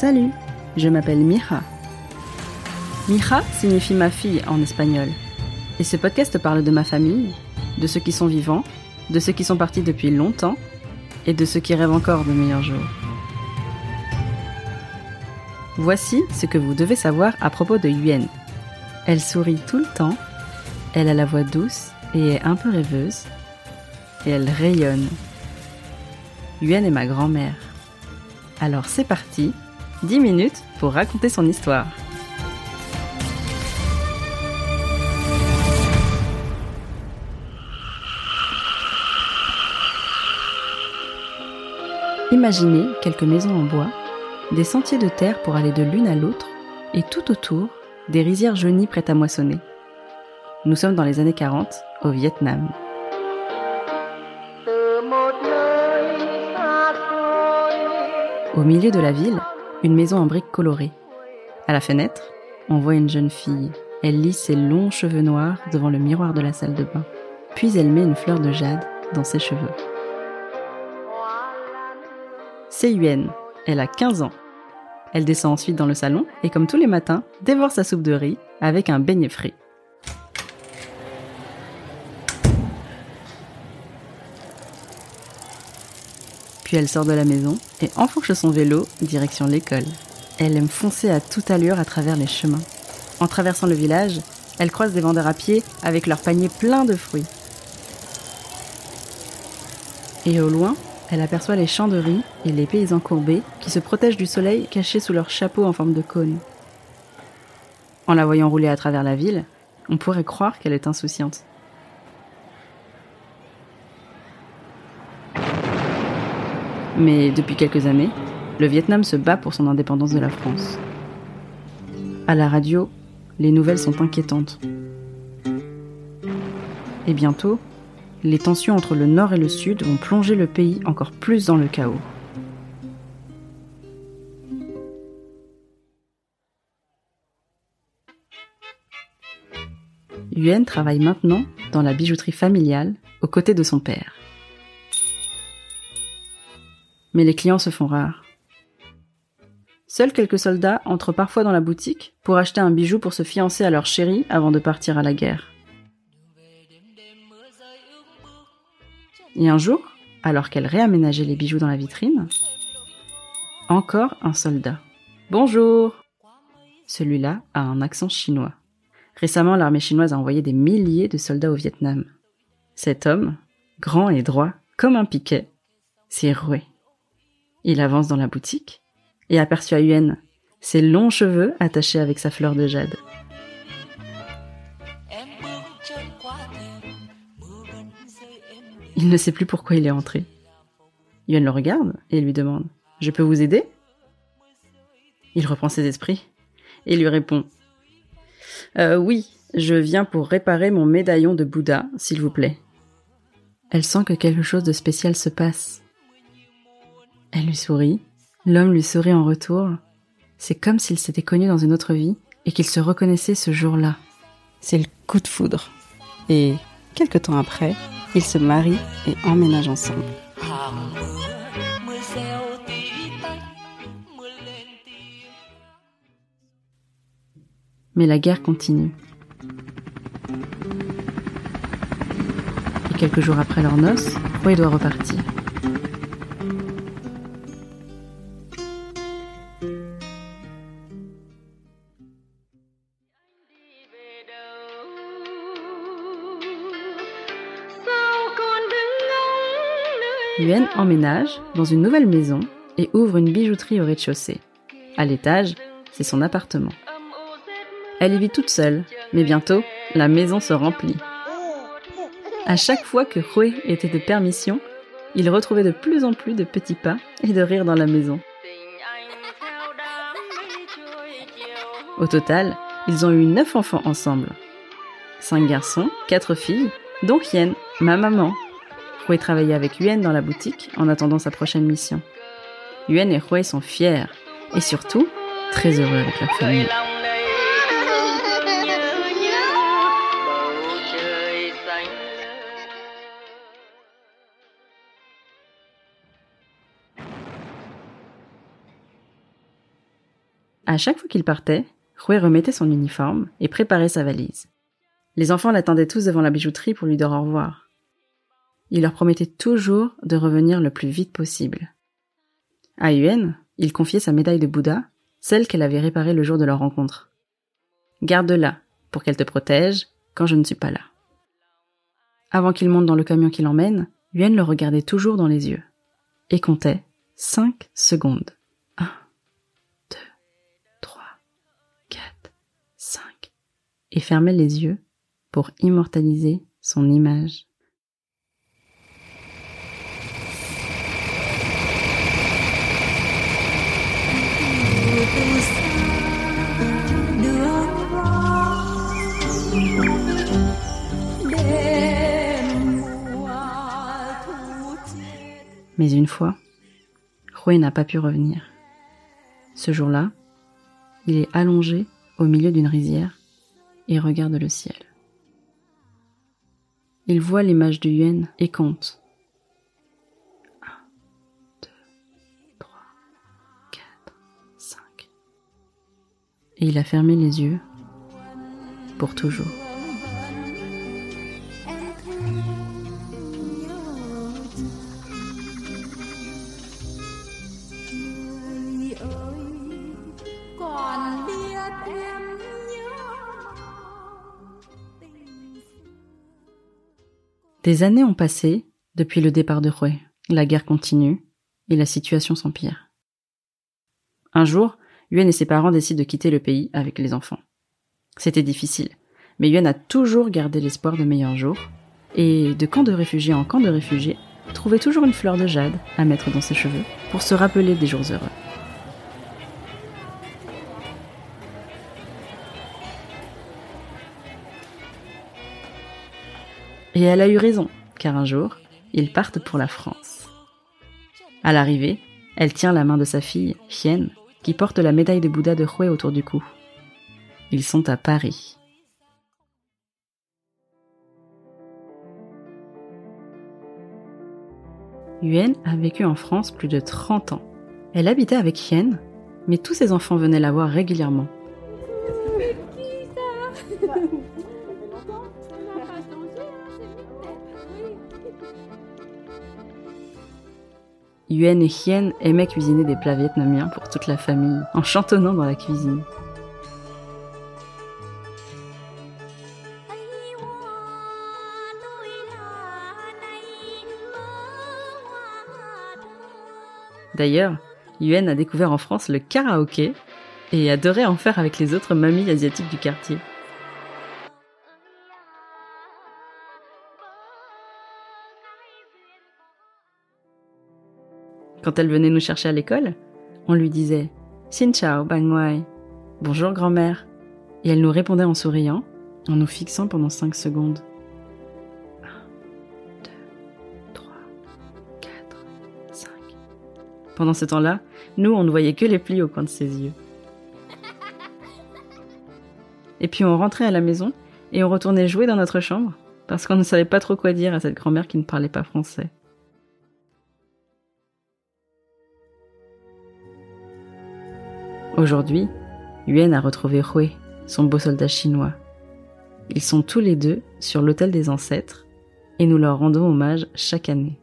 Salut, je m'appelle Mija. Mija signifie ma fille en espagnol. Et ce podcast parle de ma famille, de ceux qui sont vivants, de ceux qui sont partis depuis longtemps et de ceux qui rêvent encore de meilleurs jours. Voici ce que vous devez savoir à propos de Yuen. Elle sourit tout le temps, elle a la voix douce et est un peu rêveuse, et elle rayonne. Yuen est ma grand-mère. Alors c'est parti, 10 minutes pour raconter son histoire. Imaginez quelques maisons en bois, des sentiers de terre pour aller de l'une à l'autre, et tout autour, des rizières jaunies prêtes à moissonner. Nous sommes dans les années 40, au Vietnam. Au milieu de la ville, une maison en briques colorées. À la fenêtre, on voit une jeune fille. Elle lit ses longs cheveux noirs devant le miroir de la salle de bain. Puis elle met une fleur de jade dans ses cheveux. C'est Yuen. Elle a 15 ans. Elle descend ensuite dans le salon et comme tous les matins, dévore sa soupe de riz avec un beignet frit. Puis elle sort de la maison et enfourche son vélo direction l'école. Elle aime foncer à toute allure à travers les chemins. En traversant le village, elle croise des vendeurs à pied avec leurs paniers pleins de fruits. Et au loin, elle aperçoit les champs de riz et les paysans courbés qui se protègent du soleil cachés sous leur chapeau en forme de cône. En la voyant rouler à travers la ville, on pourrait croire qu'elle est insouciante. Mais depuis quelques années, le Vietnam se bat pour son indépendance de la France. À la radio, les nouvelles sont inquiétantes. Et bientôt, les tensions entre le nord et le sud vont plonger le pays encore plus dans le chaos. Yuen travaille maintenant dans la bijouterie familiale aux côtés de son père. Mais les clients se font rares. Seuls quelques soldats entrent parfois dans la boutique pour acheter un bijou pour se fiancer à leur chérie avant de partir à la guerre. Et un jour, alors qu'elle réaménageait les bijoux dans la vitrine, encore un soldat. Bonjour Celui-là a un accent chinois. Récemment, l'armée chinoise a envoyé des milliers de soldats au Vietnam. Cet homme, grand et droit, comme un piquet, s'est roué. Il avance dans la boutique et aperçoit Yuen, ses longs cheveux attachés avec sa fleur de jade. Il ne sait plus pourquoi il est entré. Yuan le regarde et lui demande Je peux vous aider? Il reprend ses esprits et lui répond euh, Oui, je viens pour réparer mon médaillon de Bouddha, s'il vous plaît. Elle sent que quelque chose de spécial se passe. Elle lui sourit, l'homme lui sourit en retour. C'est comme s'ils s'étaient connus dans une autre vie et qu'ils se reconnaissaient ce jour-là. C'est le coup de foudre. Et quelque temps après, ils se marient et emménagent ensemble. Mais la guerre continue. Et quelques jours après leur noces, Roy doit repartir. Yuen emménage dans une nouvelle maison et ouvre une bijouterie au rez-de-chaussée. À l'étage, c'est son appartement. Elle y vit toute seule, mais bientôt, la maison se remplit. À chaque fois que Roué était de permission, il retrouvait de plus en plus de petits pas et de rires dans la maison. Au total, ils ont eu neuf enfants ensemble. Cinq garçons, quatre filles, dont Yen, ma maman. Roué travaillait avec Yuen dans la boutique en attendant sa prochaine mission. Yuen et Roué sont fiers et surtout très heureux avec leur famille. À chaque fois qu'il partait, Roué remettait son uniforme et préparait sa valise. Les enfants l'attendaient tous devant la bijouterie pour lui dire au revoir. Il leur promettait toujours de revenir le plus vite possible. À Yuen, il confiait sa médaille de Bouddha, celle qu'elle avait réparée le jour de leur rencontre. Garde-la pour qu'elle te protège quand je ne suis pas là. Avant qu'il monte dans le camion qui l'emmène, Yuen le regardait toujours dans les yeux et comptait cinq secondes. Un, deux, trois, quatre, cinq, et fermait les yeux pour immortaliser son image. Mais une fois, Roué n'a pas pu revenir. Ce jour-là, il est allongé au milieu d'une rizière et regarde le ciel. Il voit l'image du Yuen et compte. 1, 2, 3, 4, 5. Et il a fermé les yeux pour toujours. Des années ont passé depuis le départ de Roué. La guerre continue et la situation s'empire. Un jour, Yuen et ses parents décident de quitter le pays avec les enfants. C'était difficile, mais Yuen a toujours gardé l'espoir de meilleurs jours et de camp de réfugiés en camp de réfugiés, trouvait toujours une fleur de jade à mettre dans ses cheveux pour se rappeler des jours heureux. Et elle a eu raison, car un jour, ils partent pour la France. À l'arrivée, elle tient la main de sa fille, Hien, qui porte la médaille de Bouddha de Roué autour du cou. Ils sont à Paris. Yuen a vécu en France plus de 30 ans. Elle habitait avec Hien, mais tous ses enfants venaient la voir régulièrement. Yuen et Hien aimaient cuisiner des plats vietnamiens pour toute la famille, en chantonnant dans la cuisine. D'ailleurs, Yuen a découvert en France le karaoké et adorait en faire avec les autres mamies asiatiques du quartier. Quand elle venait nous chercher à l'école, on lui disait Xin chao, bang Bonjour grand-mère. Et elle nous répondait en souriant, en nous fixant pendant cinq secondes. 1, 2, 3, 4, 5. Pendant ce temps-là, nous, on ne voyait que les plis au coin de ses yeux. Et puis on rentrait à la maison et on retournait jouer dans notre chambre parce qu'on ne savait pas trop quoi dire à cette grand-mère qui ne parlait pas français. Aujourd'hui, Yuen a retrouvé Hui, son beau soldat chinois. Ils sont tous les deux sur l'autel des ancêtres et nous leur rendons hommage chaque année.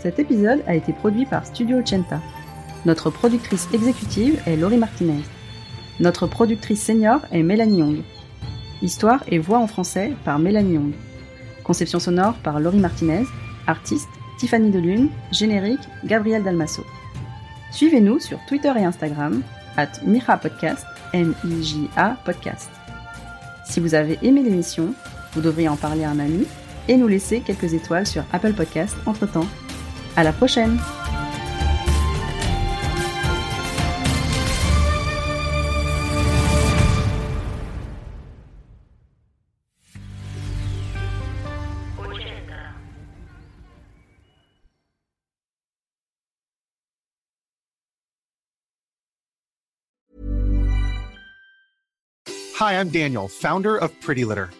Cet épisode a été produit par Studio Chenta. Notre productrice exécutive est Laurie Martinez. Notre productrice senior est Mélanie Young. Histoire et voix en français par Mélanie Young. Conception sonore par Laurie Martinez. Artiste Tiffany Delune. Générique Gabriel Dalmasso. Suivez-nous sur Twitter et Instagram, at Podcast, M-I-J-A Podcast. Si vous avez aimé l'émission, vous devriez en parler à un ami et nous laisser quelques étoiles sur Apple Podcast entre temps. À la prochaine! Hi, I'm Daniel, founder of Pretty Litter.